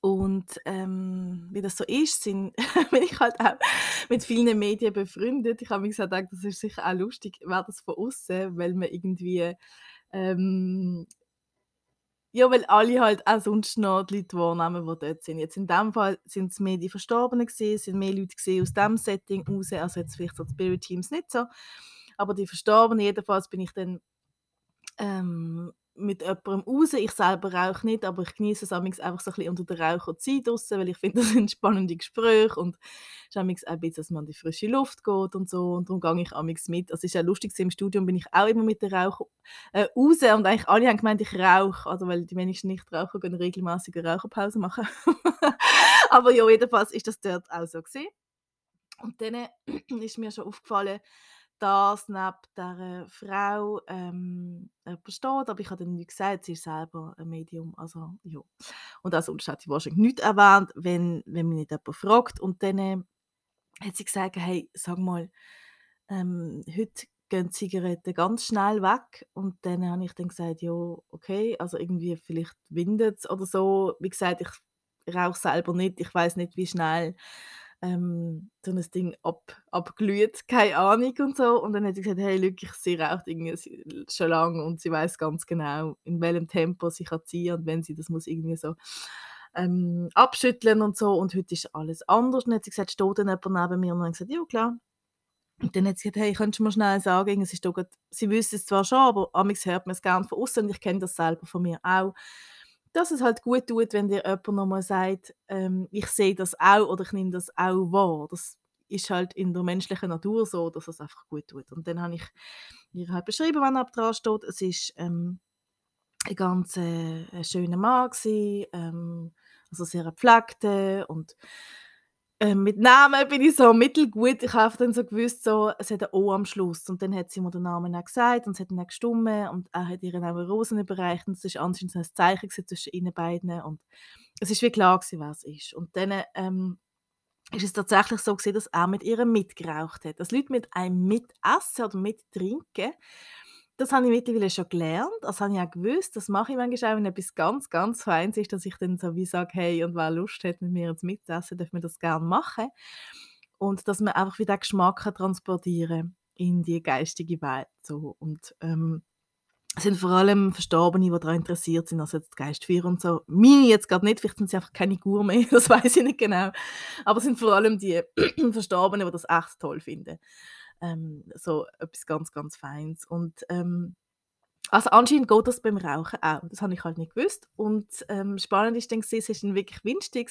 und ähm, wie das so ist, sind, bin ich halt auch mit vielen Medien befreundet. Ich habe mir gesagt, das ist sicher auch lustig, wäre das von außen, weil man irgendwie ähm, ja, weil alle halt auch sonst noch die Leute wahrnehmen, die dort sind. Jetzt in dem Fall sind es mehr die Verstorbenen gesehen, sind mehr Leute gesehen aus diesem Setting raus, also jetzt vielleicht so die Spirit Teams nicht so, aber die Verstorbenen jedenfalls bin ich dann ähm, mit jemandem raus. Ich selber rauche nicht, aber ich genieße es einfach so ein bisschen unter der Raucherzeit draussen, weil ich finde, das sind spannende Gespräche und es ist auch ein bisschen, dass man in die frische Luft geht und so und darum gehe ich amigs mit. Also es ist ja lustig, im Studium bin ich auch immer mit der Rauch äh, raus und eigentlich alle haben gemeint, ich rauche, also weil die wenigsten nicht rauchen, gehen regelmäßig eine Raucherpause machen. aber ja, jedenfalls ist das dort auch so gewesen. Und dann ist mir schon aufgefallen, dass neben dieser Frau ähm, steht, aber ich habe dann nicht gesagt, sie ist selber ein Medium, also ja. Und auch sonst hat sie wahrscheinlich nichts erwähnt, wenn, wenn mich nicht jemand fragt. Und dann äh, hat sie gesagt, hey, sag mal, ähm, heute gehen die Zigaretten ganz schnell weg. Und dann habe ich dann gesagt, ja, okay, also irgendwie vielleicht windet es oder so. Wie gesagt, ich rauche selber nicht, ich weiß nicht, wie schnell ähm, so ein Ding ab, abglüht, keine Ahnung und so. Und dann hat sie gesagt, hey, Luc, sie raucht irgendwie schon lange und sie weiß ganz genau, in welchem Tempo sie kann ziehen und wenn sie das muss irgendwie so ähm, abschütteln und so. Und heute ist alles anders. Und dann hat sie gesagt, steht dann jemand neben mir? Und dann gesagt, ja, klar. Und dann hat sie gesagt, hey, könntest du mir schnell sagen, es ist doch sie wüsste es zwar schon, aber amigs hört man es gerne von außen und ich kenne das selber von mir auch dass es halt gut tut, wenn dir jemand nochmal sagt, ähm, ich sehe das auch oder ich nehme das auch wahr. Das ist halt in der menschlichen Natur so, dass es einfach gut tut. Und dann habe ich ihr halt beschrieben, wenn ab dran steht, es ist ähm, ein ganz äh, schöner Mann gewesen, ähm, also sehr gepflegter und ähm, mit Namen bin ich so mittelgut. Ich habe dann so gewusst, so, es hat ein O am Schluss. Und dann hat sie mir den Namen auch gesagt und es hat dann auch gestummen und er hat ihr auch eine Rosen überreicht und es war anscheinend ein Zeichen zwischen ihnen beiden und es ist wie klar gewesen, wer es ist. Und dann ähm, ist es tatsächlich so gewesen, dass er mit ihr mitgeraucht hat. Dass Leute mit einem mitessen oder mittrinken das habe ich mittlerweile schon gelernt. Das habe ich auch gewusst. Das mache ich manchmal auch, wenn etwas ganz, ganz Feines ist, dass ich dann so wie sage, hey, und wer Lust hat, mit mir ins Mittagessen, darf man das gerne machen. Und dass man einfach wieder Geschmack transportieren in die geistige Welt. So. Und ähm, es sind vor allem Verstorbene, die daran interessiert sind, also jetzt Geistführer und so. Meine jetzt gerade nicht, vielleicht sind sie einfach keine Gourmet, das weiß ich nicht genau. Aber es sind vor allem die Verstorbenen, die das echt toll finden. Ähm, so etwas ganz, ganz Feines. Und ähm, also anscheinend geht das beim Rauchen auch. Das habe ich halt nicht gewusst. Und ähm, spannend ist dann, gewesen, es war wirklich windstig.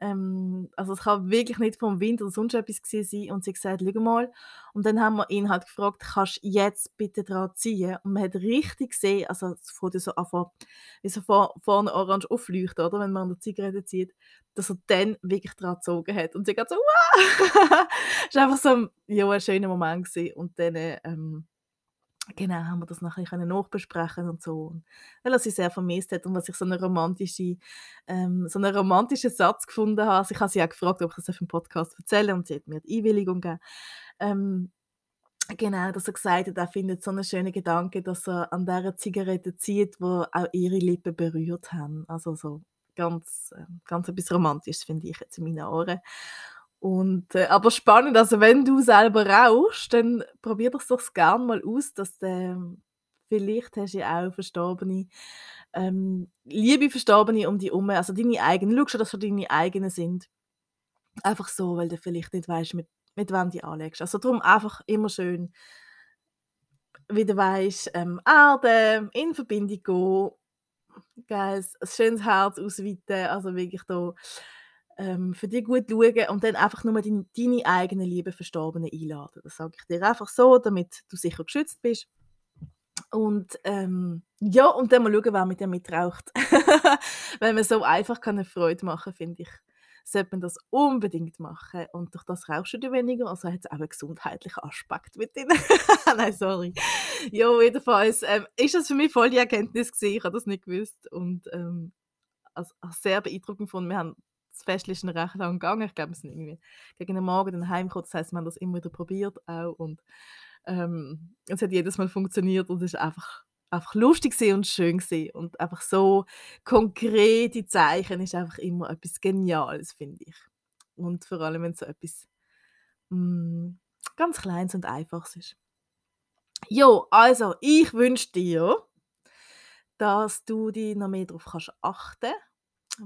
Ähm, also es kann wirklich nicht vom Wind oder sonst etwas sein. Und sie hat gesagt, schau mal. Und dann haben wir ihn halt gefragt, kannst du jetzt bitte dran ziehen? Und man hat richtig gesehen, also es fängt so an, wie so vor, vorne orange aufleuchtet, oder, wenn man an der Zigarette zieht, dass er dann wirklich dran gezogen hat. Und sie hat so, wow! das war einfach so ein, ja, ein schöner Moment. Gewesen. Und dann, ähm, genau, haben wir das nachher nachbesprechen und so. Weil er sie sehr vermisst hat und was ich so eine romantische, ähm, so einen romantischen Satz gefunden habe. Also ich habe sie auch gefragt, ob ich das auf dem Podcast erzähle und sie hat mir die Einwilligung gegeben. Ähm, Genau, dass er gesagt hat, er findet so einen schönen Gedanke, dass er an dieser Zigarette zieht, wo auch ihre Lippen berührt haben. Also so ganz, ähm, ganz etwas Romantisches, finde ich jetzt in meinen Ohren. Und, äh, aber spannend, also wenn du selber rauchst, dann probier doch doch gerne mal aus, dass äh, vielleicht hast du ja auch Verstorbene, ähm, liebe Verstorbene um dich herum, also deine eigenen, schau schon, dass sie deine eigenen sind. Einfach so, weil du vielleicht nicht weißt, mit, mit wem du anlegst. Also darum einfach immer schön, wie du weißt, ähm, Erde, in Verbindung gehen ein schönes Herz ausweiten, also wirklich da ähm, für dich gut schauen und dann einfach nur deine, deine eigenen lieben Verstorbenen einladen. Das sage ich dir einfach so, damit du sicher geschützt bist. Und ähm, ja, und dann mal schauen, wer mit dir mitraucht. Wenn man so einfach keine Freude machen, finde ich, sollte man das unbedingt machen. Und durch das rauchst du weniger, also hat es auch einen gesundheitlichen Aspekt mit drin. Nein, sorry. Ja, jedenfalls ähm, ist das für mich voll die Erkenntnis gewesen. Ich habe das nicht gewusst und ähm, also, sehr beeindruckend gefunden. Wir haben das Fest ist recht lang gegangen. Ich glaube, wir sind irgendwie gegen den Morgen dann heimgekommen. Das heisst, wir haben das immer wieder probiert auch und ähm, es hat jedes Mal funktioniert und es ist einfach einfach lustig und schön und einfach so konkrete Zeichen ist einfach immer etwas Geniales, finde ich. Und vor allem, wenn es so etwas mm, ganz Kleines und Einfaches ist. Jo, also ich wünsche dir, dass du dich noch mehr darauf kannst achten,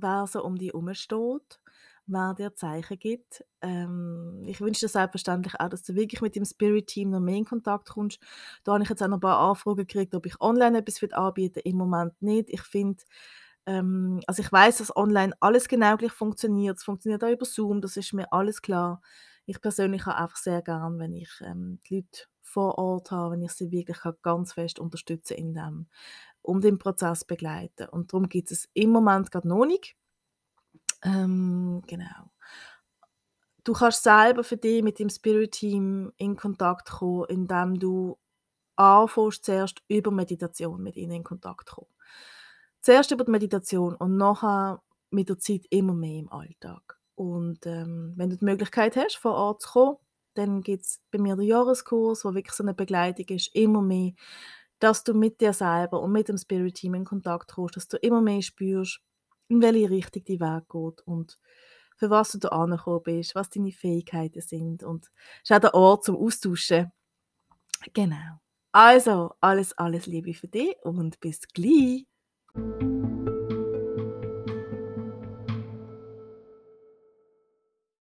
wer so um dich herum steht wer dir Zeichen gibt. Ähm, ich wünsche dir selbstverständlich auch, dass du wirklich mit dem Spirit-Team noch mehr in Kontakt kommst. Da habe ich jetzt auch noch ein paar Anfragen gekriegt, ob ich online etwas anbieten Im Moment nicht. Ich finde, ähm, also ich weiß, dass online alles genau gleich funktioniert. Es funktioniert auch über Zoom, das ist mir alles klar. Ich persönlich habe einfach sehr gern, wenn ich ähm, die Leute vor Ort habe, wenn ich sie wirklich ganz fest unterstütze in dem und den Prozess begleiten. Und darum gibt es im Moment gerade noch nicht. Ähm, genau. Du kannst selber für dich mit dem Spirit-Team in Kontakt kommen, indem du anfängst, zuerst über Meditation mit ihnen in Kontakt kommen. Zuerst über die Meditation und nachher mit der Zeit immer mehr im Alltag. Und ähm, wenn du die Möglichkeit hast, vor Ort zu kommen, dann gibt es bei mir den Jahreskurs, wo wirklich so eine Begleitung ist, immer mehr, dass du mit dir selber und mit dem Spirit Team in Kontakt kommst, dass du immer mehr spürst, in welche Richtung die Weg geht und für was du da angekommen bist, was deine Fähigkeiten sind und es ist auch der Ort zum Austauschen. Genau. Also, alles, alles Liebe für dich und bis gleich.